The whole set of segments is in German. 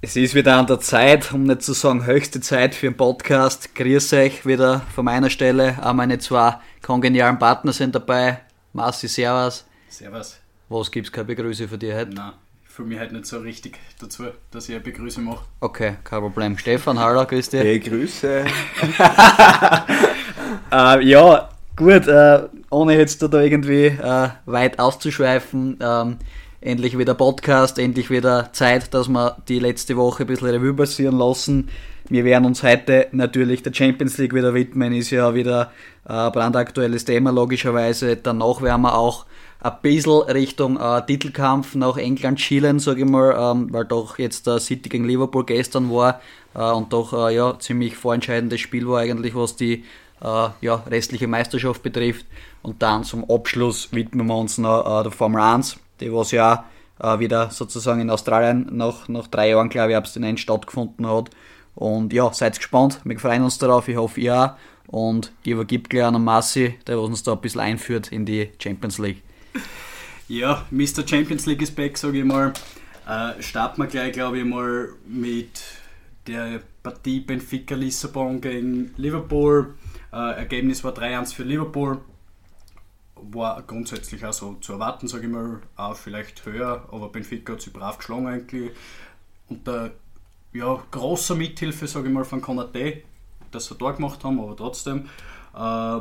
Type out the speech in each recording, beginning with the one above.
Es ist wieder an der Zeit, um nicht zu sagen höchste Zeit für einen Podcast. Grüß euch wieder von meiner Stelle. Auch meine zwei kongenialen Partner sind dabei. Marci, Servus. Servus. Was gibt's keine Begrüße für dich heute? Nein, ich fühle mich halt nicht so richtig dazu, dass ich eine Begrüße mache. Okay, kein Problem. Stefan, hallo, grüß dich. Hey, Grüße. Äh, ja, gut, äh, ohne jetzt da irgendwie äh, weit auszuschweifen, ähm, endlich wieder Podcast, endlich wieder Zeit, dass wir die letzte Woche ein bisschen Revue passieren lassen. Wir werden uns heute natürlich der Champions League wieder widmen, ist ja wieder ein brandaktuelles Thema logischerweise. Danach werden wir auch ein bisschen Richtung äh, Titelkampf nach England schielen, sage ich mal, ähm, weil doch jetzt der City gegen Liverpool gestern war äh, und doch äh, ja ziemlich vorentscheidendes Spiel war eigentlich, was die äh, ja, restliche Meisterschaft betrifft. Und dann zum Abschluss widmen wir uns noch äh, der Formel 1, die was ja äh, wieder sozusagen in Australien nach, nach drei Jahren, glaube ich, abstinent stattgefunden hat. Und ja, seid gespannt, wir freuen uns darauf, ich hoffe ihr auch. Und ich übergebe gleich an Massi, der uns da ein bisschen einführt in die Champions League. Ja, Mr. Champions League ist back, sage ich mal. Äh, starten wir gleich, glaube ich, mal mit der Partie Benfica Lissabon gegen Liverpool. Äh, Ergebnis war 3-1 für Liverpool. War grundsätzlich auch so zu erwarten, sage ich mal, auch vielleicht höher, aber Benfica hat sich brav geschlagen eigentlich. Unter ja, großer Mithilfe, sage ich mal, von Konate, dass sie da gemacht haben, aber trotzdem. Äh,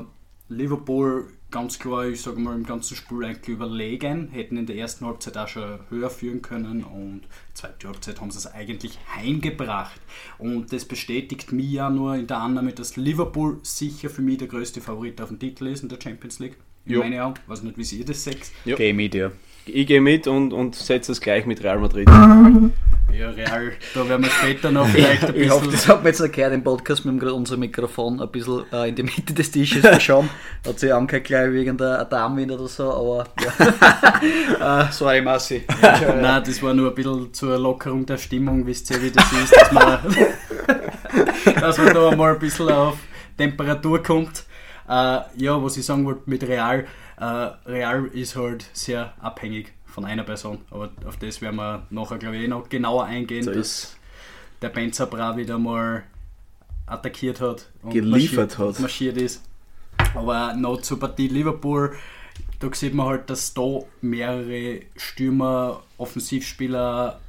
Liverpool ganz klar, ich sage mal, im ganzen Spiel eigentlich überlegen, hätten in der ersten Halbzeit auch schon höher führen können und zweite Halbzeit haben sie es eigentlich heimgebracht. Und das bestätigt mich ja nur in der Annahme, dass Liverpool sicher für mich der größte Favorit auf dem Titel ist in der Champions League. Ich Jo. meine auch, weiß nicht, wie ihr das seht. Ja. Geh mit dir. Ich gehe mit und, und setze es gleich mit Real Madrid. Ja, Real, da werden wir später noch vielleicht ein Ich hoffe, bisschen. das hat man jetzt gehört im Podcast. Wir haben gerade unser Mikrofon ein bisschen äh, in die Mitte des Tisches verschoben. Hat sich angehört gleich wegen der Darmwind oder so, aber ja. äh, sorry, Massi. Nein, das war nur ein bisschen zur Lockerung der Stimmung, wisst ihr, wie das ist, dass man, dass man da mal ein bisschen auf Temperatur kommt. Äh, ja, was ich sagen wollte mit Real, äh, Real ist halt sehr abhängig von einer Person, aber auf das werden wir nachher, glaube ich, eh noch genauer eingehen, So dass der Benzer Bra wieder mal attackiert hat und Geliefert marschiert, hat. marschiert ist. Aber noch zur Partie Liverpool, da sieht man halt, dass da mehrere Stürmer, Offensivspieler,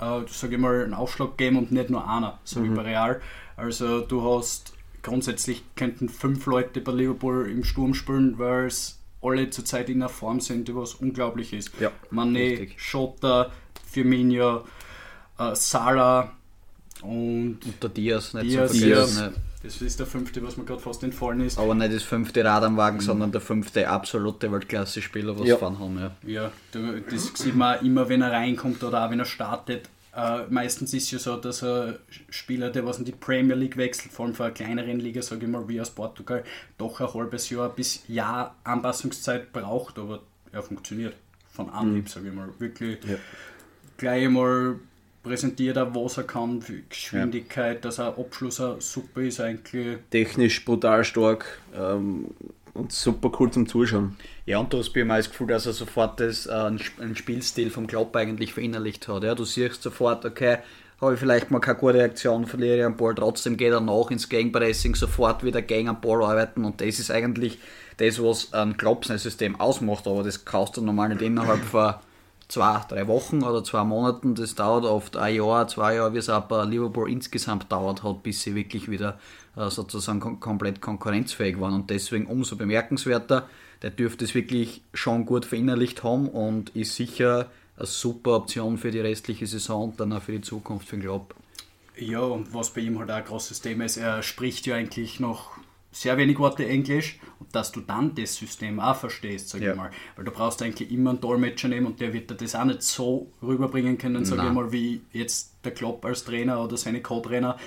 äh, sage ich mal, einen Aufschlag geben und nicht nur einer, so Mhm. wie bei Real. Also du hast grundsätzlich könnten fünf Leute bei Liverpool im Sturm spielen, weil es alle zurzeit in einer Form sind, die was unglaublich ist. Ja, Mané. Schotter, Firmino, äh, Salah und Und der Diaz, nicht Diaz, zu vergessen. Diaz. das ist der fünfte, was mir gerade fast entfallen ist. Aber nicht das fünfte Rad am Wagen, sondern der fünfte absolute Weltklasse-Spieler, was Ja. fahren haben. Ja. Ja, da- das sieht man immer, wenn er reinkommt oder auch wenn er startet. Äh, meistens ist es ja so, dass ein Spieler, der was in die Premier League wechselt, vor allem von einer kleineren Liga, sage ich mal, wie aus Portugal, doch ein halbes Jahr bis Jahr Anpassungszeit braucht, aber er funktioniert von Anhieb, sage ich mal. Wirklich Ja. gleich mal präsentiert er, was er kann, für Geschwindigkeit, dass er Abschluss super ist eigentlich. technisch brutal stark ähm, und super cool zum Zuschauen. Ja, und du hast bei auch das Gefühl, dass er sofort das, äh, einen Sp- einen Spielstil vom Klopp eigentlich verinnerlicht hat. Ja, du siehst sofort, okay, habe ich vielleicht mal keine gute Reaktion, verliere ich am Ball, trotzdem geht er nach ins Gegenpressing, sofort wieder gegen am Ball arbeiten und das ist eigentlich das, was ein Klopp sein System ausmacht, aber das kannst du normal nicht innerhalb von zwei, drei Wochen oder zwei Monaten, das dauert oft ein Jahr, zwei Jahre, wie es bei Liverpool insgesamt dauert hat, bis sie wirklich wieder sozusagen kom komplett konkurrenzfähig waren und deswegen umso bemerkenswerter, der dürfte es wirklich schon gut verinnerlicht haben und ist sicher eine super Option für die restliche Saison und dann auch für die Zukunft für den Klopp. Ja, und was bei ihm halt auch ein großes Thema ist, er spricht ja eigentlich noch sehr wenig Worte Englisch und dass du dann das System auch verstehst, sag Ja. ich mal. Weil du brauchst eigentlich immer einen Dolmetscher nehmen und der wird dir das auch nicht so rüberbringen können, sag ich Nein. mal, wie jetzt der Klopp als Trainer oder seine Co-Trainer.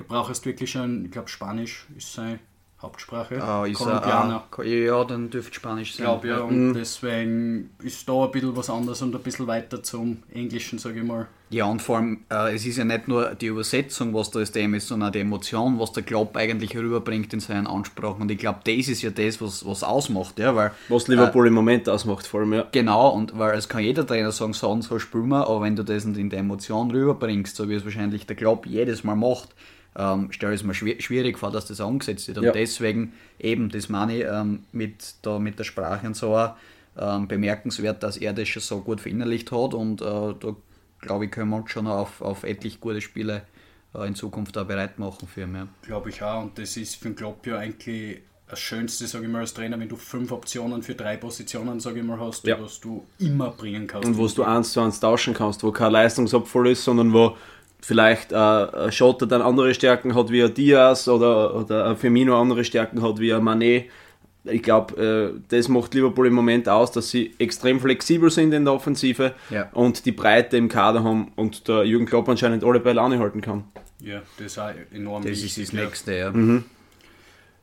Du brauchst wirklich schon, ich glaube Spanisch ist sein Hauptsprache. Äh, ist Kolumbianer. er, äh, ja, dann dürfte Spanisch Ich sein. glaube ja, und deswegen ist da ein bisschen was anderes und ein bisschen weiter zum Englischen, sage ich mal. Ja, und vor allem, äh, es ist ja nicht nur die Übersetzung, was da das Thema ist, sondern auch die Emotion, was der Klopp eigentlich rüberbringt in seinen Ansprachen. Und ich glaube, das ist ja das, was, was ausmacht, ja, weil Was Liverpool im Moment ausmacht, vor allem, ja. Genau, und weil es kann jeder Trainer sagen, so und so spielen wir, aber wenn du das nicht in der Emotion rüberbringst, so wie es wahrscheinlich der Klopp jedes Mal macht, ähm, stelle ich es mir schwi- schwierig vor, dass das angesetzt wird. Und Ja. deswegen eben, das meine ich ähm, mit, da, mit der Sprache und so auch, ähm, bemerkenswert, dass er das schon so gut verinnerlicht hat und äh, da glaube ich, können wir uns schon auf, auf etlich gute Spiele äh, in Zukunft auch bereit machen für ihn. Ja. Glaube ich auch. Und das ist für den Klopp ja eigentlich das Schönste, sage ich mal, als Trainer, wenn du fünf Optionen für drei Positionen, sage ich mal, hast, Ja. was du immer bringen kannst. Und wo du eins zu eins tauschen kannst, wo kein Leistungsabfall ist, sondern wo vielleicht äh, ein Schotter dann andere Stärken hat wie ein Diaz oder, oder ein Firmino andere Stärken hat wie ein Mané. Ich glaube, äh, das macht Liverpool im Moment aus, dass sie extrem flexibel sind in der Offensive Ja. und die Breite im Kader haben und der Jürgen Klopp anscheinend alle Bälle anhalten kann. Ja, das ist auch enorm Das ist das ja. Nächste. Ja.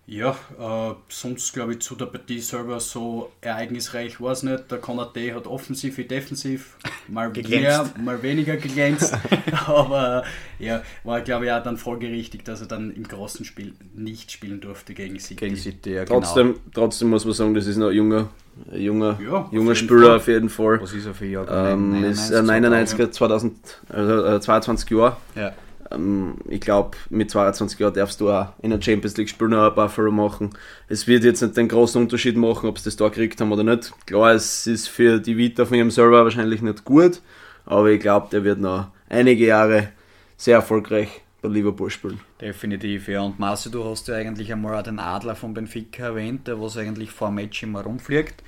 Ja, äh, sonst glaube ich zu der Partie selber so ereignisreich war es nicht. Der Konate hat offensiv wie defensiv mal mehr, mal weniger geglänzt. Aber ja, war glaube ich auch dann folgerichtig, dass er dann im großen Spiel nicht spielen durfte gegen City. Gegen City, ja, genau. Trotzdem, trotzdem muss man sagen, das ist noch ein junger, junger, Ja, auf junger jeden Spieler Fall. auf jeden Fall. Was ist er für Jahr? Ähm, ist äh, 99er, 2000, also äh, 22 Jahre. Ja. Ähm, ich glaube, mit 22 Jahren darfst du auch in der Champions League spielen, noch ein Buffalo machen. Es wird jetzt nicht den großen Unterschied machen, ob sie das da gekriegt haben oder nicht. Klar, es ist für die Vita von ihrem Server wahrscheinlich nicht gut, aber ich glaube, der wird noch einige Jahre sehr erfolgreich bei Liverpool spielen. Definitiv, ja. Und Marci, du hast ja eigentlich einmal auch den Adler von Benfica erwähnt, der was eigentlich vor dem Match immer rumfliegt.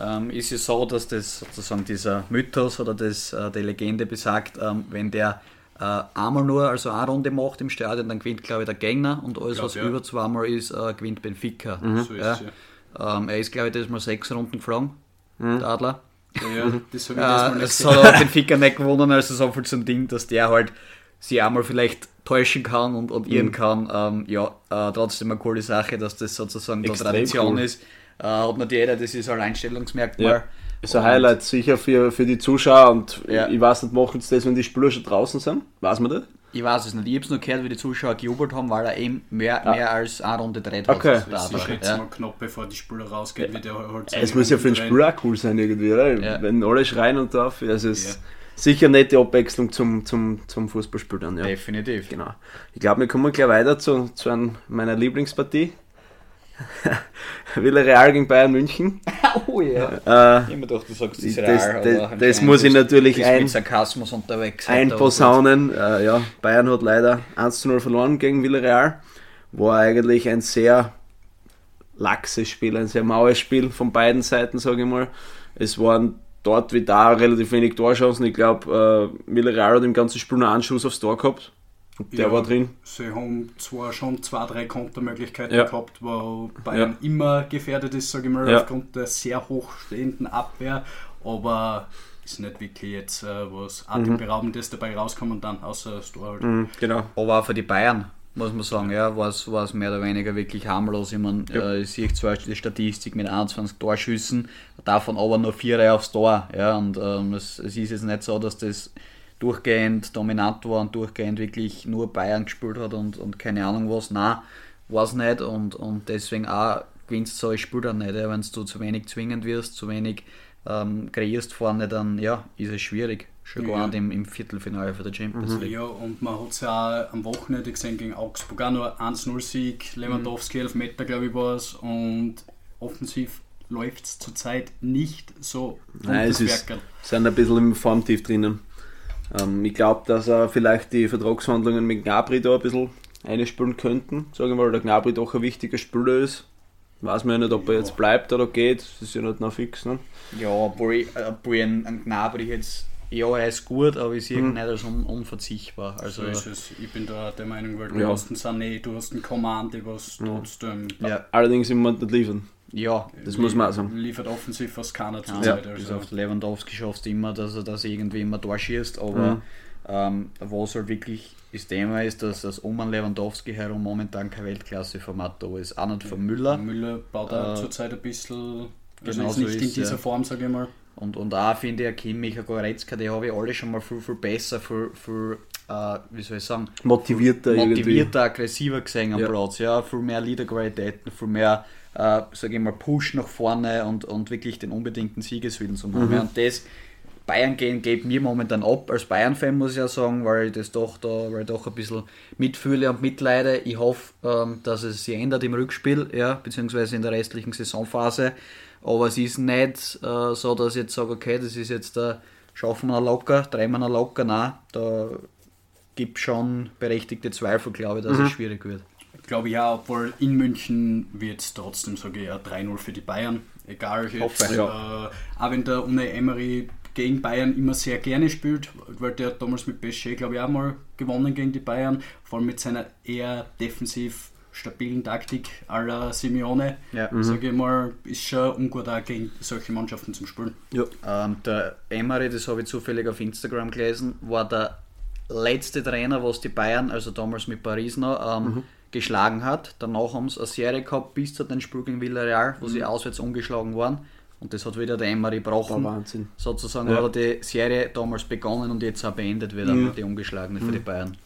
Ähm, ist es so, dass das sozusagen dieser Mythos oder das, äh, die Legende besagt, ähm, wenn der einmal nur, also eine Runde macht im Stadion, dann gewinnt, glaube ich, der Gegner und alles, Glaub, was ja. über zweimal ist, äh, gewinnt Benfica. So ist ja. es, ja. Ähm, er ist, glaube ich, das mal sechs Runden geflogen, der Adler. Ja, das habe ich das mal Äh, nicht es gesehen. hat aber Benfica nicht gewonnen, also so viel zum Ding, dass der halt sich einmal vielleicht täuschen kann und, und Mhm. irren kann. Ähm, ja, äh, trotzdem eine coole Sache, dass das sozusagen Extrem Tradition cool. ist. Äh, hat nicht jeder, das ist ein Alleinstellungsmerkmal. Ja. Ist ein Highlight sicher für, für die Zuschauer und Ja. ich weiß nicht, machen sie das, wenn die Spieler schon draußen sind? Weiß man das? Ich weiß es nicht, ich habe es nur gehört, wie die Zuschauer gejubelt haben, weil er eben mehr, mehr als eine Runde dreht Okay. hat. der Das ist jetzt Ja. mal knapp, bevor die Spieler rausgehen, wie der halt Es muss ja für den Spieler auch cool sein irgendwie, oder? Ja. Wenn alle schreien und darf. Also es ist Ja. sicher eine nette Abwechslung zum, zum, zum Fußballspiel dann, ja. Definitiv. Genau. Ich glaube, wir kommen gleich weiter zu, zu einem, meiner Lieblingspartie. Villarreal gegen Bayern München. Oh ja. Äh, Ich hab mir gedacht, du sagst Das- Real, das- das muss ich natürlich ein- mit Sarkasmus unterwegs. heute, ein aber Posaunen. Äh, ja, Bayern hat leider 1 zu 0 verloren gegen Villarreal. War eigentlich ein sehr laxes Spiel, ein sehr maues Spiel von beiden Seiten, sage ich mal. Es waren dort wie da relativ wenig Torchancen. Ich glaube, äh, Villarreal hat im ganzen Spiel nur einen Schuss aufs Tor gehabt. Und der Ja. war drin. Sie haben zwar schon zwei, drei Kontermöglichkeiten Ja. gehabt, wo Bayern immer gefährdet ist, sage ich mal, Ja. aufgrund der sehr hochstehenden Abwehr, aber ist nicht wirklich jetzt äh, was Atemberaubendes dabei rauskommen dann, außer das Tor halt. Mhm, genau. Aber auch für die Bayern, muss man sagen, ja, war es war es mehr oder weniger wirklich harmlos. Ich, mein, äh, ich sehe zwar die Statistik mit 21 Torschüssen, davon aber nur vier aufs Tor. Ja, und ähm, es, es ist jetzt nicht so, dass das durchgehend dominant war und durchgehend wirklich nur Bayern gespielt hat und, und keine Ahnung was. Nein, war es nicht und, und deswegen auch gewinnst du so ein Spiel dann nicht. Ja. Wenn du zu wenig zwingend wirst, zu wenig ähm, kreierst vorne, dann ja, ist es schwierig. Schon Ja. gar nicht im, im Viertelfinale für der Champions League. Ja, und man hat es ja auch am Wochenende gesehen gegen Augsburg auch nur 1-0-Sieg, Lewandowski 11 Meter, glaube ich, war es, und offensiv läuft es zurzeit nicht so Nein, es ist, sind ein bisschen im Formtief drinnen. Ähm, ich glaube, dass er vielleicht die Vertragsverhandlungen mit Gnabry da ein bisschen einspielen könnten. Sagen wir mal, der Gnabry doch ein wichtiger Spieler ist. Weiß man ja nicht, ob er jetzt bleibt oder geht. Das ist ja nicht noch fix. Ne? Ja, obwohl, ich- obwohl ich einen, Gnabry jetzt, ja, er ist gut, aber ich sehe ihn nicht als un, unverzichtbar. Also, So ist es. Ich bin da der Meinung, weil du Ja. hast einen Sané, du hast einen Command, was trotzdem ja, Allerdings im Moment nicht liefern. Ja, Das muss man auch sagen. liefert offensiv fast keiner ja, zurzeit. bis also. auf Lewandowski schaffst du immer, dass er, dass er irgendwie immer da schießt, aber Mhm. Ähm, was halt wirklich das Thema ist, dass das um an Lewandowski herum momentan kein Weltklasse-Format da ist. Auch nicht von Müller. Müller baut auch Äh, zurzeit ein bisschen, also genau ist so nicht in ist, dieser ja. Form, sage ich mal. Und, und auch finde ich, ein Kimmich, ein Goretzka, die habe ich alle schon mal viel, viel besser, viel, viel äh, wie soll ich sagen, Motivierter, irgendwie. motivierter, aggressiver gesehen am Ja. Platz. Ja, viel mehr Leaderqualitäten, viel mehr, äh, sage ich mal, Push nach vorne und, und wirklich den unbedingten Siegeswillen zu haben. Mhm. Und das Bayern gehen geht mir momentan ab als Bayern-Fan, muss ich ja sagen, weil ich das doch da, weil ich doch ein bisschen mitfühle und mitleide. Ich hoffe, ähm, dass es sich ändert im Rückspiel, ja, beziehungsweise in der restlichen Saisonphase. Aber es ist nicht äh, so, dass ich jetzt sage, okay, das ist jetzt der schaffen wir noch locker, drehen wir noch locker. Nein, da gibt schon berechtigte Zweifel, glaube ich, dass Mhm. es schwierig wird. Glaube ja, obwohl in München wird es trotzdem, sage ich, ein 3-0 für die Bayern. Egal, jetzt, Hoffe, äh, ja. auch wenn der Unai Emery gegen Bayern immer sehr gerne spielt, weil der hat damals mit PSG, glaube ich, auch mal gewonnen gegen die Bayern, vor allem mit seiner eher defensiv stabilen Taktik aller Simeone, Ja. sage ich mal, ist schon ungut auch gegen solche Mannschaften zum Spielen. Ja. Ähm, der Emery, das habe ich zufällig auf Instagram gelesen, war der letzte Trainer, was die Bayern, also damals mit Paris noch, ähm, Mhm. Geschlagen hat. Danach haben sie eine Serie gehabt bis zu den Spiel gegen Villarreal, wo sie auswärts umgeschlagen waren. Und das hat wieder der Emery Mhm. Gebrochen. Wahnsinn. Sozusagen Ja. hat er die Serie damals begonnen und jetzt auch beendet wieder, Mhm. die ungeschlagene für die Bayern.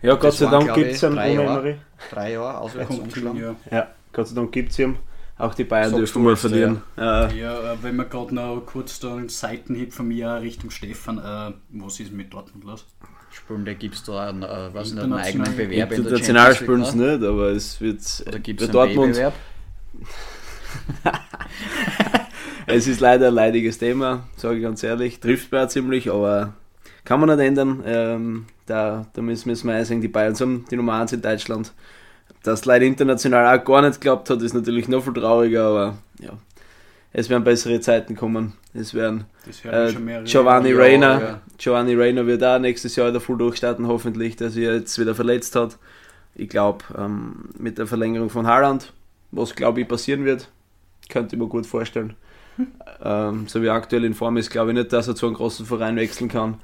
Ja, Gott sei Dank gibt es einen drei Jahre. Emery. Drei Jahre auswärts umgeschlagen. ja. Ja, Gott sei Dank gibt es ihn. Auch die Bayern Sagst dürfen mal verlieren. Äh, Ja, äh, wenn wir gerade noch kurz da einen Seitenhieb von mir Richtung Stefan, äh, was ist mit Dortmund los? Spielen, da gibt es da einen, äh, weiß nicht, einen eigenen Bewerb in der international Champions League, spielen sie nicht, aber es wird Oder bei es einen Dortmund. Es ist leider ein leidiges Thema, sage ich ganz ehrlich. Trifft mir auch ziemlich, aber kann man nicht ändern. Ähm, da, da müssen, müssen wir einsehen, die Bayern sind die Nummer 1 in Deutschland. Dass leider international auch gar nicht geklappt hat, ist natürlich noch viel trauriger, aber ja. Es werden bessere Zeiten kommen. Es werden äh. Giovanni Reina. ja. Giovanni Reina wird auch nächstes Jahr wieder voll durchstarten, hoffentlich, dass er jetzt wieder verletzt hat. Ich glaube, ähm, mit der Verlängerung von Haaland, was glaube ich passieren wird, könnte ich mir gut vorstellen. ähm, so wie er aktuell in Form ist, glaube ich nicht, dass er zu einem großen Verein wechseln kann.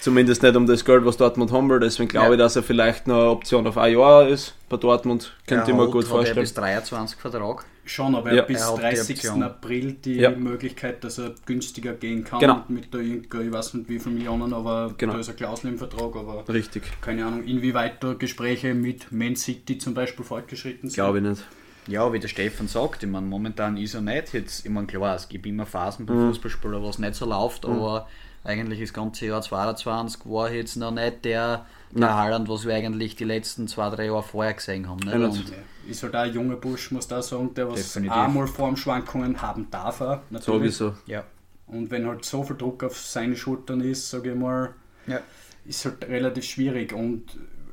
Zumindest nicht um das Geld, was Dortmund haben will. Deswegen glaube Ja. ich, dass er vielleicht noch eine Option auf ein Jahr ist bei Dortmund. Könnte ich mir gut hat er vorstellen. bis 23 Vertrag. Schon, aber Ja. bis Er hat die 30. Option. April die Ja. Möglichkeit, dass er günstiger gehen kann. Genau. Mit der, ich weiß nicht wie viele Millionen, aber Genau. da ist eine Klausel im Vertrag. Aber Richtig, keine Ahnung, inwieweit da Gespräche mit Man City zum Beispiel fortgeschritten sind. glaube ich nicht. Ja, wie der Stefan sagt, ich meine, momentan ist er nicht. Jetzt, ich meine, klar, es gibt immer Phasen beim Mhm. Fußballspieler, wo es nicht so läuft, aber eigentlich das ganze Jahr 22 war jetzt noch nicht der, der Haaland, was wir eigentlich die letzten zwei, drei Jahre vorher gesehen haben. Nicht? Ja, Und Ist halt auch ein junger Busch, muss da sagen, der was Definitiv. auch mal Formschwankungen haben darf. auch, Natürlich. Sowieso. ja, Und wenn halt so viel Druck auf seine Schultern ist, sage ich mal, ja. ist halt relativ schwierig. Und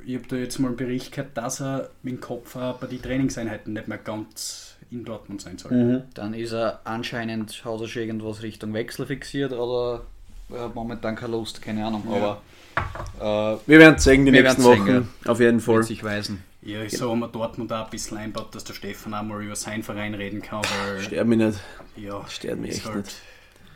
ich habe da jetzt mal einen Bericht gehört, dass er mit dem Kopf bei den Trainingseinheiten nicht mehr ganz in Dortmund sein soll. Mhm. Dann ist er anscheinend, hat er schon irgendwas Richtung Wechsel fixiert oder hat momentan keine Lust, keine Ahnung. Ja. Aber Wir werden es sehen die Wir nächsten Wochen. sehen, Auf jeden äh, Fall. sich weisen. Ja, ich so haben wir Dortmund auch ein bisschen einbaut, dass der Stefan auch mal über seinen Verein reden kann, weil Sterb mich nicht. ja, stört mich ist echt halt nicht.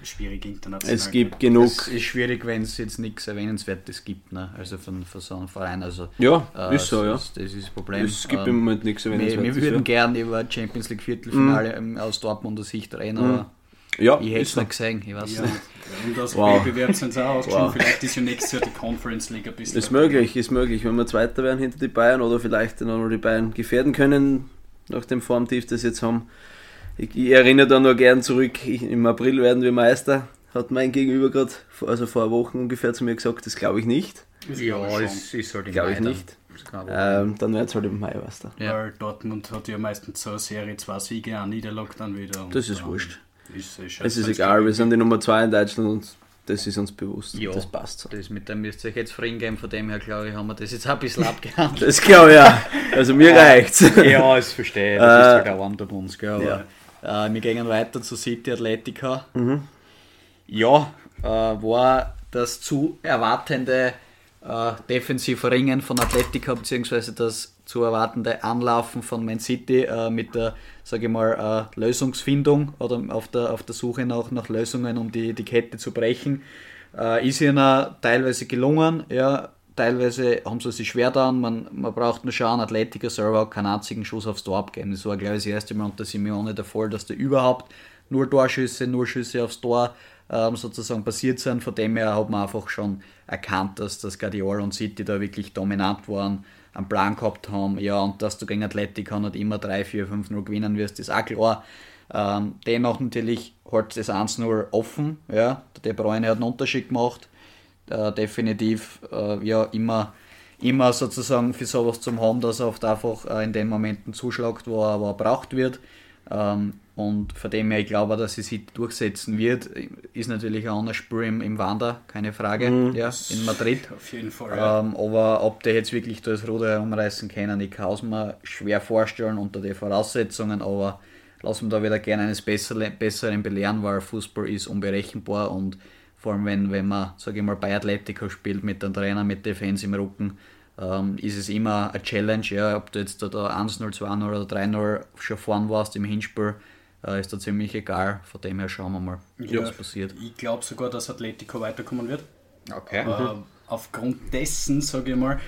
schwierig international. Es gibt genug. Es ist schwierig, wenn es jetzt nichts Erwähnenswertes gibt, ne? also von, von so einem Verein. Also, Ja, äh, ist so, ja. Das, das ist das Problem. Es gibt Ähm, im Moment nichts wir, wir Erwähnenswertes. würden ja. gern über Champions League Viertelfinale ähm, aus Dortmunder Sicht reden, aber Ja, ich hätte ist es nicht gesehen. Ich weiß Ja, nicht. und aus Wow. Wettbewerb sind sie auch ausgeschieden. Wow. Vielleicht ist ja nächstes Jahr die Conference League ein bisschen. Ist möglich, ist möglich. Wenn wir Zweiter werden hinter die Bayern oder vielleicht dann auch noch die Bayern gefährden können, nach dem Formtief, das sie jetzt haben. Ich, ich erinnere da nur gern zurück, ich, im April werden wir Meister. Hat mein Gegenüber gerade, also vor einer Woche ungefähr zu mir gesagt, das glaube ich nicht. Das Ja, es ist halt im Glaube ich Mai dann. nicht. Ähm, dann wird es halt im Mai, weißt du. Ja. Weil Dortmund hat ja meistens so eine Serie, zwei Siege, eine Niederlage dann wieder. Das ist dann wurscht. Ist, ist Es ist egal, wir sind die Nummer 2 in Deutschland und das ist uns bewusst. Ja. Das passt so. Das mit dem müsst ihr euch jetzt zufrieden geben, von dem her glaube ich, haben wir das jetzt ein bisschen abgehandelt. Das glaube ich ja. Also mir reicht's. ja, das verstehe ich. Das Äh, ist halt auch bei uns, gell? Aber, ja. äh, wir gehen weiter zu City Athletica. Mhm. Ja, äh, war das zu erwartende äh, defensive Ringen von Athletica, beziehungsweise das zu erwartende Anlaufen von Man City äh, mit der, sage ich mal, äh, Lösungsfindung oder auf der, auf der Suche nach, nach Lösungen, um die, die Kette zu brechen. Äh, ist ihnen teilweise gelungen, ja, teilweise haben sie sich schwer getan. Man, man braucht nur schauen, Athletiker selber hat keinen einzigen Schuss aufs Tor abgeben. Das war, glaube ich, das erste Mal unter Simeone der Fall, dass da überhaupt nur Torschüsse, nur Schüsse aufs Tor ähm, sozusagen passiert sind. Von dem her hat man einfach schon erkannt, dass das Guardiola und City da wirklich dominant waren, einen Plan gehabt haben. Ja, und dass du gegen Atletico nicht immer 3, 4, 5, 0 gewinnen wirst, ist auch klar. Ähm, dennoch natürlich hat das 1-0 offen. Ja. Der De Bruyne hat einen Unterschied gemacht äh, definitiv äh, ja immer, immer sozusagen für sowas zum haben, dass er oft einfach äh, in den Momenten zuschlagt, wo er, wo er braucht wird. Ähm, und von dem her, ich glaube, dass sie sich durchsetzen wird, ist natürlich ein anderes Spiel im, im Wander, keine Frage, mhm. ja, in Madrid. Auf jeden Fall. Ja. Ähm, aber ob die jetzt wirklich das Ruder herumreißen können, ich kann es mir schwer vorstellen unter den Voraussetzungen, aber lassen wir da wieder gerne eines Besseren, Besseren belehren, weil Fußball ist unberechenbar und vor allem wenn, wenn man, sage ich mal, bei Atletico spielt mit dem Trainer, mit den Fans im Rücken, ähm, ist es immer eine Challenge. Ja, ob du jetzt da, da 1-0, 2-0 oder 3-0 schon vorn warst im Hinspiel, äh, ist da ziemlich egal. Von dem her schauen wir mal, ja, was passiert. Ich glaube sogar, dass Atletico weiterkommen wird. Okay. Äh, mhm. Aufgrund dessen, sage ich mal,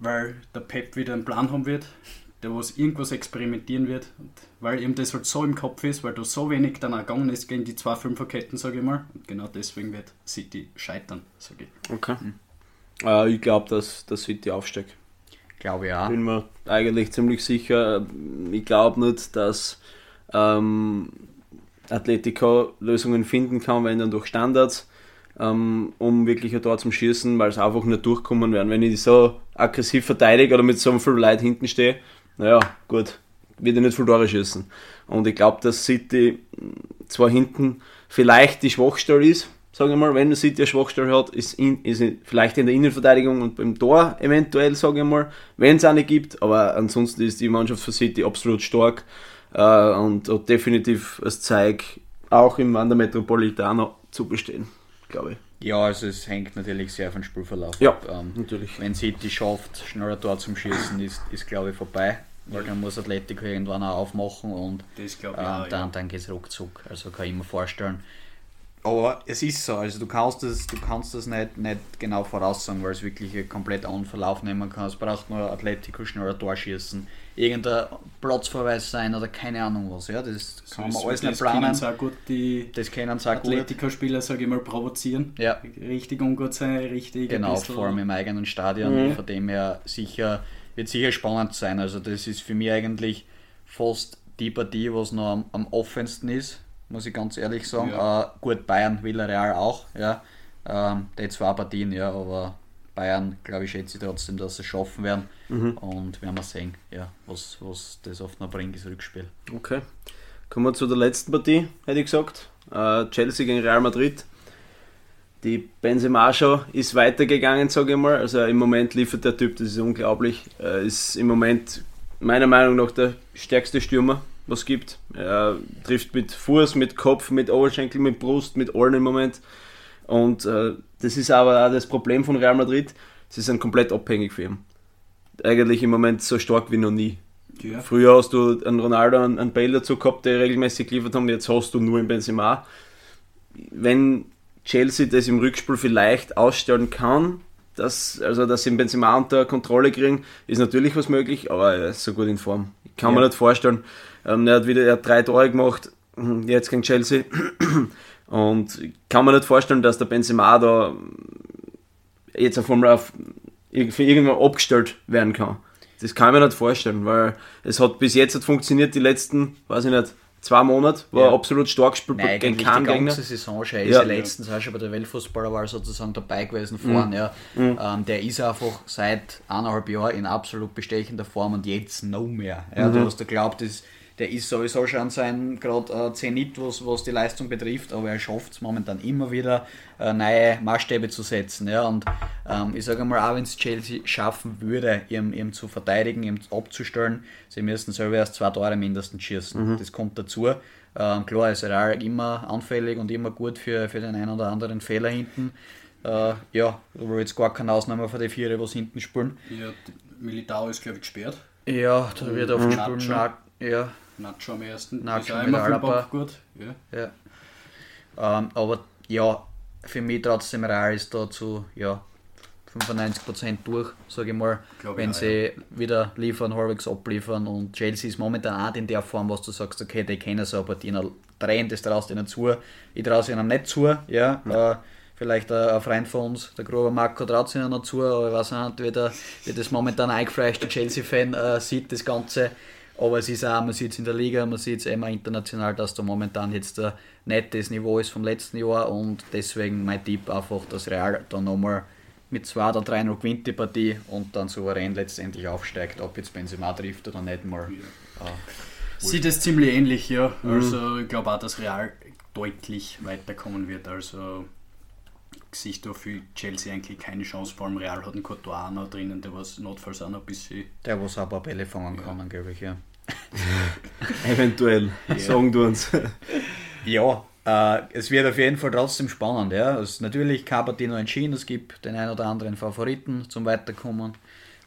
weil der Pep wieder einen Plan haben wird, der was irgendwas experimentieren wird, und weil ihm das halt so im Kopf ist, weil da so wenig dann ergangen ist gegen die zwei Fünferketten, sage ich mal. Und genau deswegen wird City scheitern, sage ich. Okay. Mhm. Äh, ich glaube, dass, dass City aufsteigt. Glaube ja. Bin mir eigentlich ziemlich sicher. Ich glaube nicht, dass ähm, Atletico Lösungen finden kann, wenn dann durch Standards, ähm, um wirklich ein Tor zum Schießen, weil es einfach nicht durchkommen werden. Wenn ich so aggressiv verteidige oder mit so viel Leid hinten stehe, naja, gut, wird er nicht viel Tore schießen. Und ich glaube, dass City zwar hinten vielleicht die Schwachstelle ist, sage ich mal, wenn City eine Schwachstelle hat, ist, in, ist vielleicht in der Innenverteidigung und beim Tor eventuell, sage ich mal, wenn es eine gibt, aber ansonsten ist die Mannschaft für City absolut stark äh, und hat definitiv das Zeug auch im Wander Metropolitano zu bestehen, glaube ich. Ja, also es hängt natürlich sehr von Spielverlauf ja, ab. Ähm, natürlich. Wenn City schafft, schneller Tor zum Schießen, ist, ist glaube ich vorbei. Weil dann muss Atletico irgendwann auch aufmachen und das ich äh, auch, dann, ja. dann geht es ruckzuck. Also kann ich mir vorstellen. Aber es ist so, also du kannst das, du kannst das nicht, nicht genau voraussagen, weil es wirklich einen komplett anderen Verlauf nehmen kann. Es braucht nur Atletico schneller Tor schießen irgendein Platzverweis sein oder keine Ahnung was. Ja, das so kann man alles nicht planen. Das können gut die das können auch Atletico-Spieler, sage ich mal, provozieren. Ja. Richtig ungut sein, richtig. Genau, vor allem im eigenen Stadion. Mhm. Von dem her sicher, wird sicher spannend sein. Also das ist für mich eigentlich fast die Partie, was noch am, am offensten ist, muss ich ganz ehrlich sagen. Ja. Uh, gut, Bayern, Villarreal auch, ja. Ähm, die zwei Partien, ja, aber Bayern, glaube ich, schätze ich trotzdem, dass sie es schaffen werden. Mhm. Und werden wir sehen, ja, was, was das oft noch bringt, das Rückspiel. Okay. Kommen wir zu der letzten Partie, hätte ich gesagt. Uh, Chelsea gegen Real Madrid. Die Benzema show ist weitergegangen, sage ich mal. Also im Moment liefert der Typ, das ist unglaublich. Er ist im Moment meiner Meinung nach der stärkste Stürmer, was es gibt. Er trifft mit Fuß, mit Kopf, mit Oberschenkel, mit Brust, mit allen im Moment. Und äh, das ist aber auch das Problem von Real Madrid. Sie sind komplett abhängig von ihm. Eigentlich im Moment so stark wie noch nie. Ja. Früher hast du einen Ronaldo, einen, einen Bale dazu gehabt, der regelmäßig geliefert haben, jetzt hast du nur einen Benzema. Wenn Chelsea das im Rückspiel vielleicht ausstellen kann, dass, also dass sie den Benzema unter Kontrolle kriegen, ist natürlich was möglich, aber er ist so gut in Form. Ich kann ja. mir nicht vorstellen. Ähm, er hat wieder er hat drei Tore gemacht, jetzt gegen Chelsea. Und ich kann mir nicht vorstellen, dass der Benzema da jetzt auf einmal auf, für irgendwann abgestellt werden kann. Das kann ich mir nicht vorstellen, weil es hat bis jetzt hat funktioniert, die letzten, weiß ich nicht, zwei Monate, war ja. absolut stark gespielt Nein, gegen keinen die ganze Saison schon. Ist ja, letztens auch schon bei der Weltfußballer war sozusagen dabei gewesen vorne. Mhm. Ja. Mhm. Ähm, der ist einfach seit eineinhalb Jahren in absolut bestechender Form und jetzt noch mehr. Ja, mhm. Du hast geglaubt, das der ist sowieso schon sein gerade äh, Zenit, was, was die Leistung betrifft, aber er schafft es momentan immer wieder, äh, neue Maßstäbe zu setzen. Ja? Und ähm, ich sage mal, auch wenn es Chelsea schaffen würde, ihm, ihm zu verteidigen, ihm abzustellen, sie müssen selber erst zwei Tore mindestens schießen. Mhm. Das kommt dazu. Ähm, klar ist Real immer anfällig und immer gut für, für den einen oder anderen Fehler hinten. Äh, ja, aber jetzt gar keine Ausnahme für die Viere, was hinten spielen. Ja, Militao ist, glaube ich, gesperrt. Ja, da wird auf mhm. Spielen. Ja, Nacho am ersten. Nacho ist immer viel Bock gut. Ja. ja. Ähm, aber ja, für mich trotzdem Real ist da zu ja, 95% durch, sage ich mal, Glaub ich wenn auch, sie ja. wieder liefern, halbwegs abliefern und Chelsea ist momentan auch in der Form, was du sagst, okay, die kennen so eine Partie, drehen, das traust ihnen zu, ich traue es ihnen nicht zu, ja, äh, vielleicht ein, Freund von uns, der grobe Marco, traut es ihnen noch zu, aber ich weiß nicht, wie, der, wie das momentan eingefleischte Chelsea-Fan äh, sieht, das Ganze, aber es ist auch, man sieht es in der Liga, man sieht es immer international, dass da momentan jetzt äh, nicht das Niveau ist vom letzten Jahr und deswegen mein Tipp einfach, dass Real da nochmal mit 2 oder 3 noch gewinnt die Partie und dann souverän letztendlich aufsteigt, ob jetzt Benzema trifft oder nicht mal. Äh, Sieht es ziemlich ähnlich, ja. Also ich glaube auch, dass Real deutlich weiterkommen wird. Also sich da für Chelsea eigentlich keine Chance. Vor allem Real hat einen Courtois noch drinnen, der was notfalls auch noch ein bisschen. der, was auch ein paar Bälle fangen kann, glaube ich, ja. Eventuell. Sagen du uns. Ja, äh, es wird auf jeden Fall trotzdem spannend. Ja. Es ist natürlich noch entschieden, es gibt den einen oder anderen Favoriten zum Weiterkommen.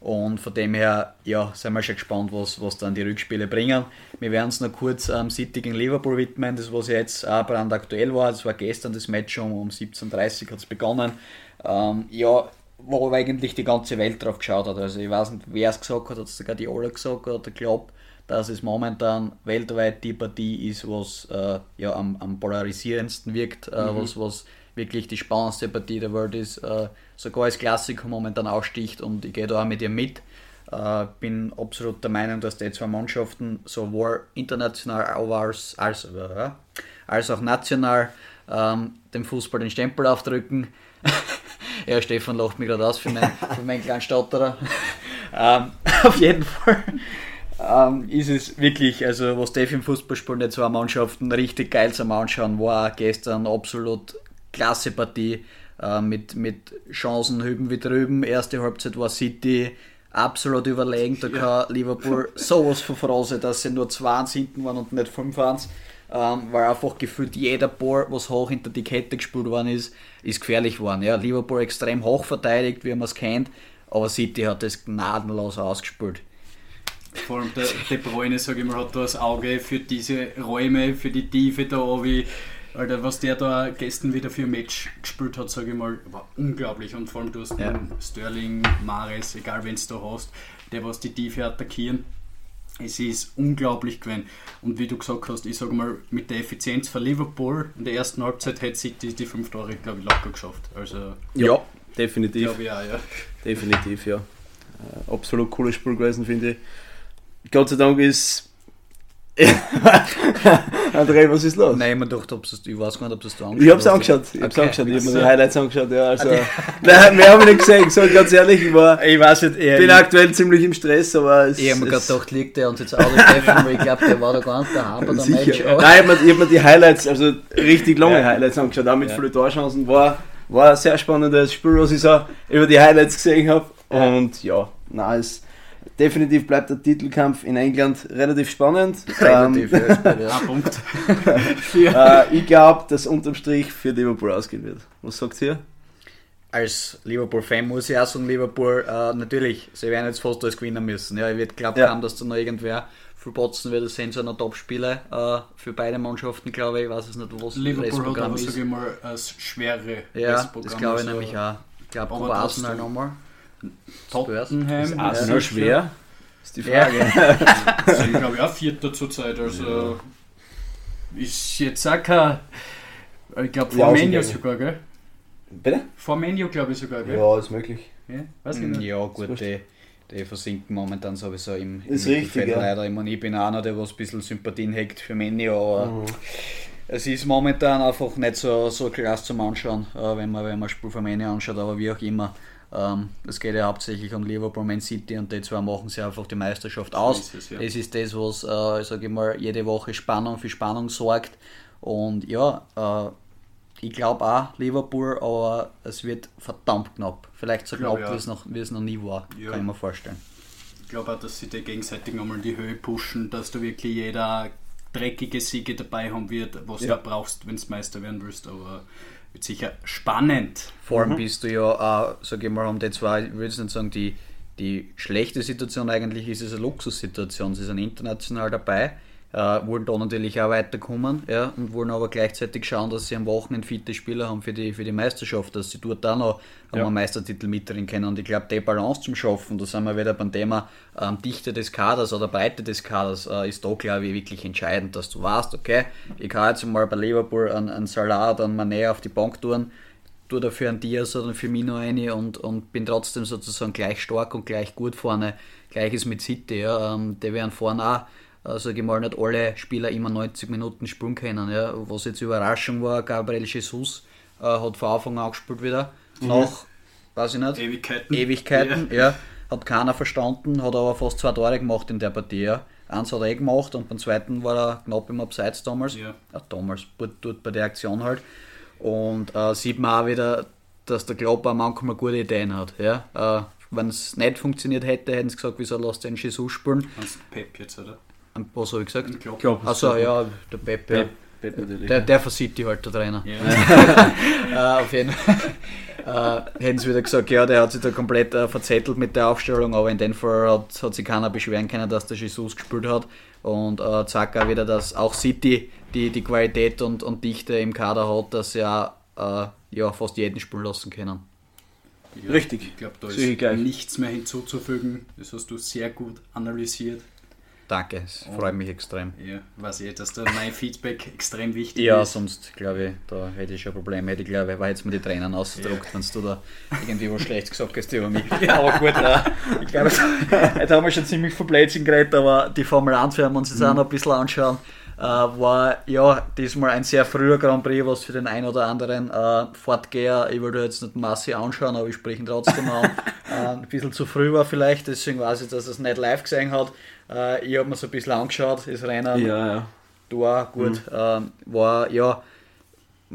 Und von dem her, ja, sind wir schon gespannt, was, was dann die Rückspiele bringen. Wir werden es noch kurz am ähm, City gegen Liverpool widmen, das was jetzt auch brandaktuell war. Das war gestern das Match um, um 17.30 Uhr hat es begonnen. Ähm, ja, wo eigentlich die ganze Welt drauf geschaut hat. Also ich weiß nicht, wer es gesagt hat, hat es sogar die alle gesagt oder glaubt, dass es momentan weltweit die Partie ist, was äh, ja, am, am polarisierendsten wirkt, äh, was, was wirklich die spannendste Partie der Welt ist, äh, sogar als Klassiker momentan aussticht und ich gehe da auch mit ihr mit. Äh, bin absolut der Meinung, dass die zwei Mannschaften sowohl international als, als, äh, als auch national ähm, dem Fußball den Stempel aufdrücken. ja, Stefan lacht mich gerade aus für, mein, meinen kleinen Stotterer. ähm, auf jeden Fall ähm, ist es wirklich, also was Dave im Fußball spielen, die zwei Mannschaften richtig geil zum Anschauen, war gestern absolut klasse Partie äh, mit, mit Chancen hüben wie drüben. Erste Halbzeit war City absolut überlegen, da kann Liverpool sowas von Phrase, dass sie nur 2 hinten waren und nicht 5-1. Ähm, weil einfach gefühlt jeder Ball, was hoch hinter die Kette gespielt worden ist, ist gefährlich geworden. Ja, Liverpool extrem hoch verteidigt, wie man es kennt, aber City hat das gnadenlos ausgespielt. Vor allem der De Bruyne, sag ich mal, hat da das Auge für diese Räume, für die Tiefe da, wie, Alter, was der da gestern wieder für ein Match gespielt hat, sag ich mal, war unglaublich. Und vor allem du hast Ja. Sterling, Mares, egal wen du da hast, der was die Tiefe attackieren. Es ist unglaublich gewesen. Und wie du gesagt hast, ich sag mal, mit der Effizienz von Liverpool in der ersten Halbzeit hätte City die fünf Tore, glaube ich, locker geschafft. Also, Ja, definitiv. glaube ich auch, ja. Definitiv, ja. Äh, absolut cooles Spiel gewesen, finde ich. Gott sei Dank ist. André, was ist los? Nein, ich, mir gedacht, ob's das, ich weiß gar nicht, ob das du angeschaut Ich hab's angeschaut, ich hab's Okay. angeschaut, ich hab mir die Highlights angeschaut, ja, also. Nein, wir haben nicht gesehen, so ganz ehrlich, ich war, Ich weiß nicht, ich, bin aktuell ziemlich im Stress, aber es ich habe mir gerade gedacht, liegt der uns jetzt auch nicht treffen, weil ich glaube, der war da gar nicht daheim bei der Match. Nein, ich habe mir, ich hab mir die Highlights, also richtig lange Ja. Highlights angeschaut, auch mit Ja. vielen Torchancen. War, war ein sehr spannendes Spiel, was ich so über die Highlights gesehen habe. Und ja, es definitiv bleibt der Titelkampf in England relativ spannend. Relativ, Ähm, ja, ja. Ein Punkt. äh, ich glaube, dass unterm Strich für Liverpool ausgehen wird. Was sagt ihr? als Liverpool-Fan muss ich auch sagen, Liverpool, äh, natürlich, sie werden jetzt fast alles gewinnen müssen. Ja, ich würde glauben, Ja. kaum, dass da noch irgendwer verbotzen wird. Das sind so noch Top-Spiele äh, für beide Mannschaften, glaube ich. Ich weiß es nicht, was das Liverpool hat Restprogramm aber, ist. sag ich mal, ein schwere Ja, das glaube ich Also nämlich auch. Ich glaube, aber Arsenal nochmal. Tottenham. Ist ja, Arsenal sicher. schwer? Ist die Ja. Frage. sind, glaube ich, auch Vierter zurzeit. Also ist jetzt auch kein. Ich glaube, vor Ja, Menu sogar, gell? Bitte? Vor Menu, glaube ich sogar, gell? Ja, ist möglich. Ja, weiß ich nicht. Ja, gut, die, die versinken momentan sowieso im, im Ist richtig, Mittelfeld ja. leider. Ich, meine, ich bin auch einer, der was ein bisschen Sympathien hegt für Manny, aber Mhm. es ist momentan einfach nicht so, so klasse zum Anschauen, äh, wenn man, wenn man Spiel von Manny anschaut, aber wie auch immer. Ähm, es geht ja hauptsächlich um Liverpool, Man City und die zwei machen sich einfach die Meisterschaft aus. es, ja. Das ist das, was, äh, sage ich mal, jede Woche Spannung für Spannung sorgt. Und ja, äh, ich glaube auch Liverpool, aber es wird verdammt knapp. Vielleicht so knapp, wie es noch, wie es noch nie war, Ja. kann ich mir vorstellen. Ich glaube auch, dass sie die gegenseitig nochmal in die Höhe pushen, dass du wirklich jeder dreckige Siege dabei haben wird, was Ja. du brauchst, wenn du Meister werden willst. Aber wird sicher spannend. Vor allem bist du ja auch, sag ich mal, haben die zwei, ich würde nicht sagen, die, die schlechte Situation eigentlich ist es eine Luxussituation. Sie sind international dabei. Äh, wollen da natürlich auch weiterkommen ja, und wollen aber gleichzeitig schauen, dass sie am Wochenende fitte Spieler haben für die, für die Meisterschaft, dass sie dort auch noch ja. einen Meistertitel mitdrehen können. Und ich glaube, die Balance zum Schaffen, da sind wir wieder beim Thema ähm, Dichte des Kaders oder Breite des Kaders, äh, ist da, glaube ich, wirklich entscheidend, dass du weißt, okay, ich kann jetzt mal bei Liverpool einen, einen Salah oder einen Mané auf die Bank tun, tue dafür einen Diaz oder einen Firmino rein und, und bin trotzdem sozusagen gleich stark und gleich gut vorne. Gleiches mit City, ja. Ähm, die werden vorne auch also ich mal, nicht alle Spieler immer 90 Minuten spielen können. Ja. Was jetzt Überraschung war, Gabriel Jesus äh, hat von Anfang an gespielt wieder. Mhm. Nach, weiß ich nicht, Ewigkeiten. Ewigkeiten, ja. ja. Hat keiner verstanden, hat aber fast zwei Tore gemacht in der Partie. Ja. Eins hat er eh gemacht und beim zweiten war er knapp im Abseits damals. Ja. ja damals, dort bei der Aktion halt. Und äh, sieht man auch wieder, dass der Klopp auch manchmal gute Ideen hat. Ja. Äh, Wenn es nicht funktioniert hätte, hätten sie gesagt, wieso lässt den Jesus spielen. Pep jetzt, oder? Was habe ich gesagt? Ich glaube. Achso, ja, der Pep, Pep, Pep der, der von City halt, der Trainer. Ja. äh, auf jeden Fall. äh, hätten sie wieder gesagt, ja, der hat sich da komplett äh, verzettelt mit der Aufstellung, aber in dem Fall hat, hat sich keiner beschweren können, dass der Jesus gespielt hat. Und äh, zack, auch wieder, dass auch City die, die Qualität und, und Dichte im Kader hat, dass sie auch äh, ja, fast jeden spielen lassen können. Ja, Richtig. Ich glaube, da ist nichts mehr hinzuzufügen. Das hast du sehr gut analysiert. Danke, es freut mich extrem. Ja, weiß ich, dass da mein Feedback extrem wichtig ja, ist. Ja, sonst glaube ich, da hätte ich schon Probleme. Hätte ich glaube, ich war jetzt mir die Tränen ausgedruckt, ja. wenn du da irgendwie was Schlechtes gesagt hast über mich. Ja. Aber gut, äh, ich glaube, jetzt haben wir schon ziemlich Blödsinn geredet, aber die Formel 1 werden wir uns jetzt mhm. auch noch ein bisschen anschauen. Äh, war ja diesmal ein sehr früher Grand Prix, was für den einen oder anderen äh, Fortgeher, ich würde jetzt nicht Massi anschauen, aber ich spreche ihn trotzdem an, äh, ein bisschen zu früh war vielleicht, deswegen weiß ich, dass er es nicht live gesehen hat. Äh, ich habe mir so ein bisschen angeschaut, das Rennen. Ja, ja. Auch, gut. Mhm. Ähm, war, ja,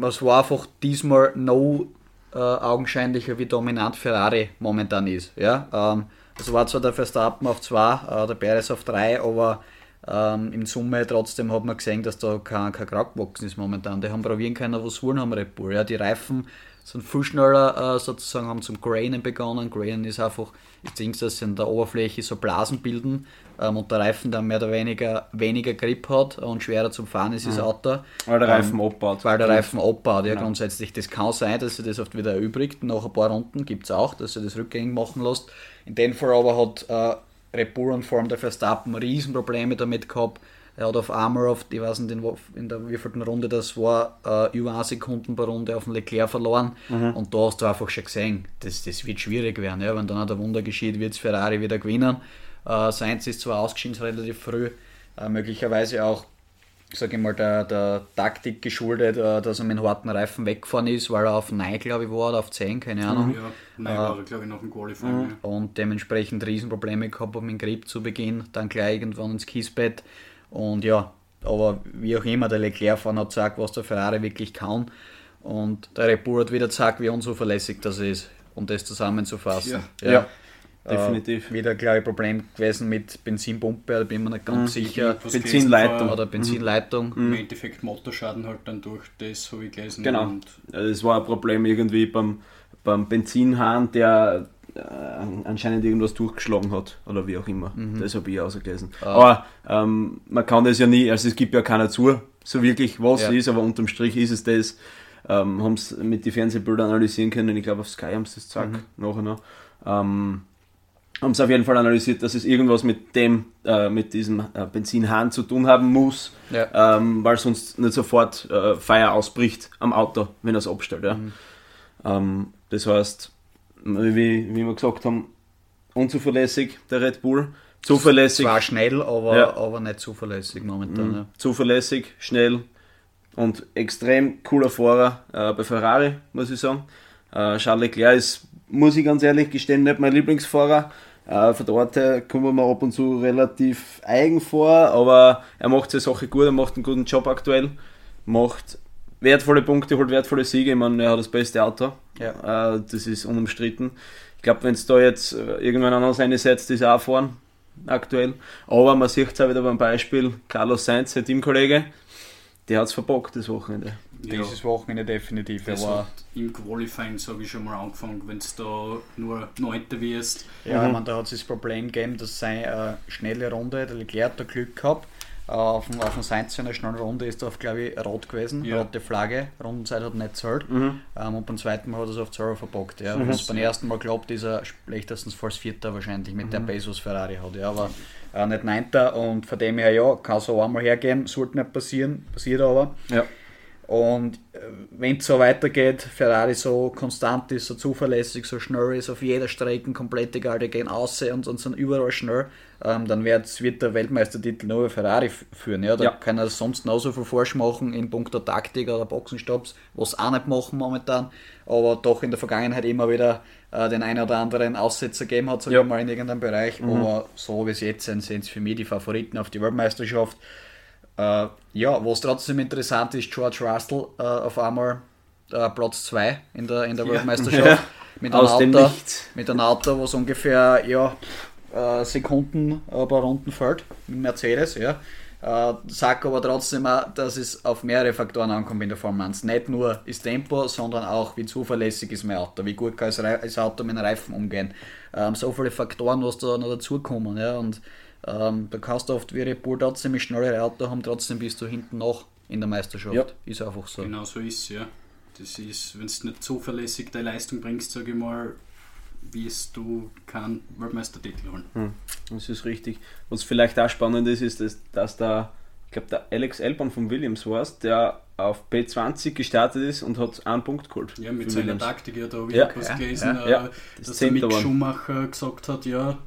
es war einfach diesmal no äh, augenscheinlicher, wie dominant Ferrari momentan ist. Ja? Ähm, es war zwar der Verstappen auf 2, äh, der Perez auf 3, aber ähm, in Summe trotzdem hat man gesehen, dass da kein, kein Krack gewachsen ist momentan. Die haben probieren können, was wollen haben Red Bull. Ja? Die Reifen sind viel schneller äh, sozusagen, haben zum Grainen begonnen. Grainen ist einfach, ich denke, dass sie in der Oberfläche so Blasen bilden ähm, und der Reifen dann mehr oder weniger weniger Grip hat und schwerer zum Fahren ist, das Auto. Weil der Reifen ähm, abbaut. Weil der Reifen abbaut, ja, ja, grundsätzlich. Das kann sein, dass sie das oft wieder erübrigt. Nach ein paar Runden gibt es auch, dass sie das rückgängig machen lässt. In dem Fall aber hat äh, Red Bull und vor allem der Verstappen Riesenprobleme damit gehabt, er hat auf Armour, auf, ich weiß nicht, in, in der wievielten Runde das war, äh, über 1 Sekunden pro Runde auf den Leclerc verloren. Mhm. Und da hast du einfach schon gesehen, das, das wird schwierig werden. Ja? Wenn dann auch der Wunder geschieht, wird es Ferrari wieder gewinnen. Äh, Sainz ist zwar ausgeschieden relativ früh, äh, möglicherweise auch sage ich mal, der, der Taktik geschuldet, äh, dass er mit harten Reifen weggefahren ist, weil er auf 9, glaube ich, war oder auf 10, keine Ahnung. Ja, 9 war er, glaube ich, noch im Qualifying. Mhm. Und dementsprechend Riesenprobleme gehabt mit dem Grip zu Beginn, dann gleich irgendwann ins Kiesbett. Und ja, aber wie auch immer, der Leclerc vorne hat gesagt, was der Ferrari wirklich kann. Und der Red Bull hat wieder gesagt, wie unzuverlässig das ist, um das zusammenzufassen. Ja, ja. ja definitiv. Äh, wieder, glaube ich, Problem gewesen mit Benzinpumpe, da bin ich mir nicht ganz mhm. sicher. Benzinleitung. Oder Benzinleitung. Mhm. Im Endeffekt Motorschaden halt dann durch das, habe ich gelesen. Genau. Es war ein Problem irgendwie beim, beim Benzinhahn, der äh, anscheinend irgendwas durchgeschlagen hat oder wie auch immer. Mhm. Das habe ich ausgelesen. Ah. Aber ähm, man kann das ja nie, also es gibt ja keiner zu, so wirklich was ja. ist, aber unterm Strich ist es das. Ähm, haben es mit den Fernsehbildern analysieren können. Ich glaube, auf Sky haben sie das gesagt, mhm. nachher noch. Ähm, haben sie auf jeden Fall analysiert, dass es irgendwas mit dem, äh, mit diesem äh, Benzinhahn zu tun haben muss, ja. ähm, weil sonst nicht sofort äh, Feuer ausbricht am Auto, wenn er es abstellt. Ja. Mhm. Ähm, das heißt, wie, wie wir gesagt haben, unzuverlässig, der Red Bull. Zuverlässig. Zwar schnell, aber, ja. aber nicht zuverlässig momentan. Mhm. Ja. Zuverlässig, schnell und extrem cooler Fahrer äh, bei Ferrari, muss ich sagen. Äh, Charles Leclerc ist, muss ich ganz ehrlich gestehen, nicht mein Lieblingsfahrer. Äh, von dort her kommen wir ab und zu relativ eigen vor, aber er macht seine Sache gut, er macht einen guten Job aktuell, macht wertvolle Punkte, holt wertvolle Siege. Ich meine, er hat das beste Auto. Ja. Äh, das ist unumstritten. Ich glaube, wenn es da jetzt irgendwann anders einsetzt, ist er auch fahren aktuell. Aber man sieht es auch wieder beim Beispiel Carlos Sainz, sein Teamkollege, der hat es verbockt das Wochenende. Ja. Dieses Wochenende definitiv. Das war im Qualifying, sage ich schon mal, angefangen, wenn du da nur Neunter wirst. Ja, mhm. ich meine, da hat es das Problem gegeben, dass seine äh, schnelle Runde, der Leclerc hat Glück gehabt, auf dem, auf dem Sainz in der schnellen Runde ist er auf, glaube ich, rot gewesen, Ja. rote Flagge, Rundenzeit hat er nicht zahlt. Mhm. Ähm, und beim zweiten Mal hat er es auf Zero verbockt. Ja. Wenn es beim ersten Mal klappt, ist er schlechtestens fast Vierter wahrscheinlich mit der Pace, was Ferrari hat. Ja. Aber äh, nicht Neunter und von dem her, ja, kann so einmal hergehen, sollte nicht passieren, passiert aber. Ja. Und wenn es so weitergeht, Ferrari so konstant ist, so zuverlässig, so schnell ist, auf jeder Strecke komplett egal, die gehen aus und, und sind überall schnell, ähm, dann wird's, wird der Weltmeistertitel nur Ferrari führen. Ja? Da Ja. kann er sonst noch so viel falsch machen in puncto Taktik oder Boxenstopps, was auch nicht machen momentan, aber doch in der Vergangenheit immer wieder äh, den einen oder anderen Aussetzer gegeben hat, sagen Ja. mal in irgendeinem Bereich. Aber so wie es jetzt sind, sind es für mich die Favoriten auf die Weltmeisterschaft. Äh, ja, was trotzdem interessant ist, George Russell äh, auf einmal äh, Platz 2 in der, in der Ja. Weltmeisterschaft. Ja. Mit einem Auto, mit einem Auto, was ungefähr ja, äh, Sekunden äh, pro Runden fällt, mit Mercedes. Ja. Äh, sag aber trotzdem auch, dass es auf mehrere Faktoren ankommt in der Formel 1. Nicht nur das Tempo, sondern auch, wie zuverlässig ist mein Auto, wie gut kann das Auto mit den Reifen umgehen. Ähm, so viele Faktoren, was da noch dazukommen. Ja. Und ähm, da kannst du oft wie Red Bull trotzdem ein schnellere Auto haben, trotzdem bist du hinten noch in der Meisterschaft. Ja. Ist einfach so. Genau so ist es, ja. Das ist, wenn du nicht zuverlässig deine Leistung bringst, sage ich mal, wirst du keinen Weltmeistertitel holen. Das ist richtig. Was vielleicht auch spannend ist, ist, dass, dass da, ich glaube, der Alex Elban von Williams war der auf P20 gestartet ist und hat einen Punkt geholt. Ja, mit seiner Williams. Taktik, ja, da habe ich Ja, auch was ja, gelesen, ja, äh, ja. Das dass der Mick. Schumacher gesagt hat, ja,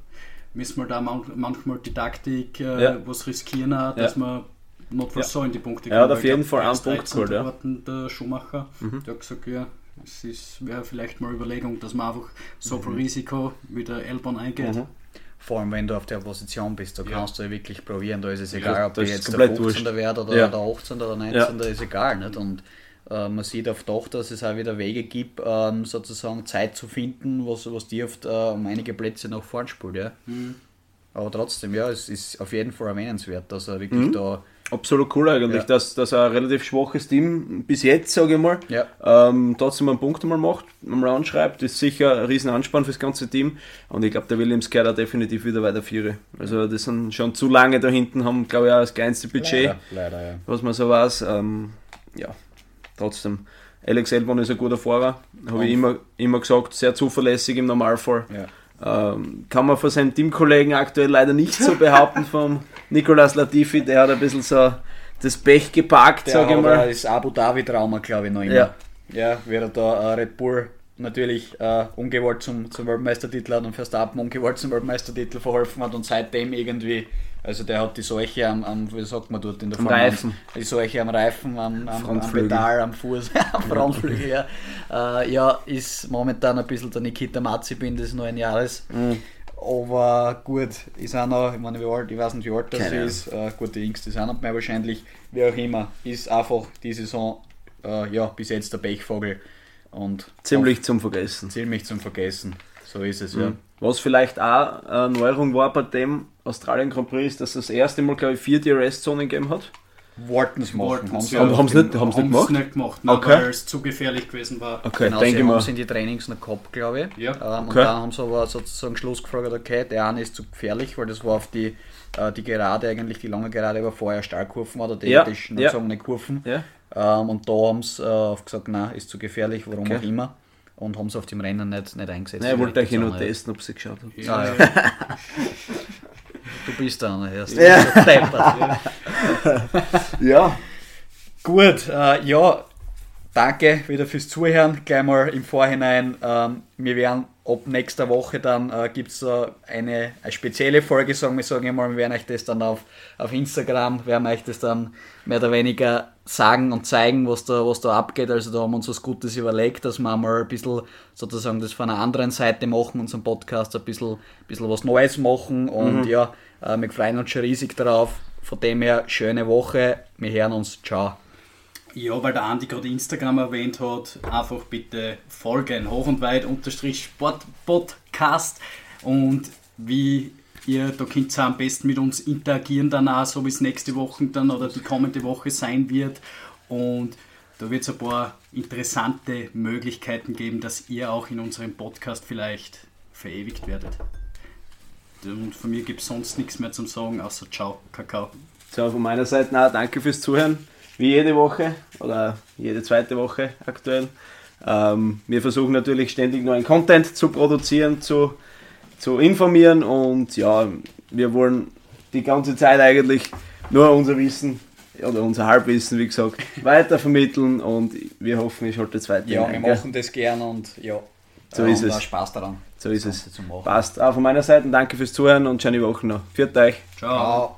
müssen wir da man manchmal die Taktik äh, Ja. was riskieren, auch, dass wir not Ja. so in die Punkte Er hat kommen, auf weil ich jeden Fall einen Punkt 13. geholt, ja. Der Schumacher, der hat gesagt, ja, es ist- wäre vielleicht mal eine Überlegung, dass man einfach so viel Risiko wie der Elbahn eingeht. Mhm. Vor allem, wenn du auf der Position bist, da Ja. kannst du ja wirklich probieren. Da ist es egal, ob das du jetzt der komplett 15. wurscht. wird oder Ja. der 18. oder 19. ist egal. Nicht? Und äh, man sieht oft doch, dass es auch wieder Wege gibt, ähm, sozusagen Zeit zu finden, was, was die oft äh, um einige Plätze nach vorn spielt. Ja. Mhm. Aber trotzdem, ja, es ist auf jeden Fall erwähnenswert, dass er wirklich Mhm. da. Absolut cool eigentlich, Ja. dass, dass ein relativ schwaches Team bis jetzt, sage ich mal, Ja. ähm, trotzdem einen Punkt einmal macht, einmal anschreibt. Das ist sicher ein riesen Anspann fürs ganze Team. Und ich glaube, der Williams gehört da definitiv wieder weiter Viere. Also das sind schon zu lange da hinten, haben glaube ich auch das kleinste Budget, Leider, leider, ja. was man so weiß. Ähm, ja, trotzdem. Alex Elbon ist ein guter Fahrer, habe ich immer, immer gesagt, sehr zuverlässig im Normalfall. ja. Ähm, kann man von seinem Teamkollegen aktuell leider nicht so behaupten, vom Nicolas Latifi, der hat ein bisschen so das Pech geparkt, sage ich mal. das Abu Dhabi-Trauma, glaube ich, noch immer. Ja. Ja, wird er da äh, Red Bull natürlich äh, ungewollt zum, zum Weltmeistertitel hat und Verstappen ungewollt zum Weltmeistertitel verholfen hat und seitdem irgendwie, also der hat die Seuche am, am wie sagt man dort in der 1? Reifen. Die Seuche am Reifen, am, am, am. Pedal, am Fuß, am Frontflügel, ja. Äh, ja, ist momentan ein bisschen der Nikita Mazepin des neuen Jahres. Mhm. Aber gut, ist auch noch, ich meine, wie alt, ich weiß nicht, wie alt das Keine ist. Äh, gut, die Jüngste ist auch noch mehr wahrscheinlich. Wie auch immer, ist einfach die Saison, äh, ja, bis jetzt der Pechvogel. Und Ziemlich zum Vergessen. auch ziemlich zum Vergessen. So ist es, ja. Was vielleicht auch eine Neuerung war bei dem Australien Grand Prix, ist, dass es das erste Mal, glaube ich, vier DRS-Zonen gegeben hat. Wollten es machen. Sie, Haben- ja. haben's nicht- haben's nicht gemacht? nicht gemacht, nein, Okay. weil es zu gefährlich gewesen war. Okay, Genau, denke sie haben es in die Trainings noch gehabt, glaube ich. Ja. Ähm, Okay. Und dann haben sie aber sozusagen Schluss gefragt, okay, der eine ist zu gefährlich, weil das war auf die, äh, die Gerade, eigentlich die lange Gerade, aber vorher Stahlkurven oder Ja, theoretisch ja. gezogene Kurven. Ja. Ähm, und da haben sie äh, gesagt, nein, ist zu gefährlich, warum Okay. auch immer. Und haben es auf dem Rennen nicht, nicht eingesetzt. Nein, ich wollte euch nur testen, ob sie geschaut habt. Ja, Ah, ja. Du bist da einer erst. Ja. Deppert. Ja. Gut, äh, ja, danke wieder fürs Zuhören. Gleich mal im Vorhinein. Ähm, wir werden ab nächster Woche dann äh, gibt es da eine, eine spezielle Folge, sagen wir sagen mal, wir werden euch das dann auf, auf Instagram, werden euch das dann mehr oder weniger sagen und zeigen, was da, was da abgeht. Also da haben wir uns was Gutes überlegt, dass wir mal ein bisschen sozusagen das von einer anderen Seite machen, unseren Podcast ein bisschen, bisschen was Neues machen und ja, äh, wir freuen uns schon riesig darauf. Von dem her, schöne Woche, wir hören uns, ciao. Ja, weil der Andi gerade Instagram erwähnt hat, einfach bitte folgen. Hoch und weit unterstrich Sportpodcast. Und wie ihr, da könnt ihr am besten mit uns interagieren danach, so wie es nächste Woche dann oder die kommende Woche sein wird. Und da wird es ein paar interessante Möglichkeiten geben, dass ihr auch in unserem Podcast vielleicht verewigt werdet. Und von mir gibt es sonst nichts mehr zum Sagen, außer Ciao, Kakao. So, von meiner Seite auch danke fürs Zuhören, wie jede Woche oder jede zweite Woche aktuell. Ähm, wir versuchen natürlich ständig neuen Content zu produzieren, zu, zu informieren und ja, wir wollen die ganze Zeit eigentlich nur unser Wissen oder unser Halbwissen, wie gesagt, weitervermitteln und wir hoffen, ich halte es weiter. Ja, wir machen das gern und ja. So äh, ist und es. Spaß daran. So ist es. Ganze Zu machen. Passt. Auch von meiner Seite danke fürs Zuhören und schöne Woche noch. Viert euch. Ciao.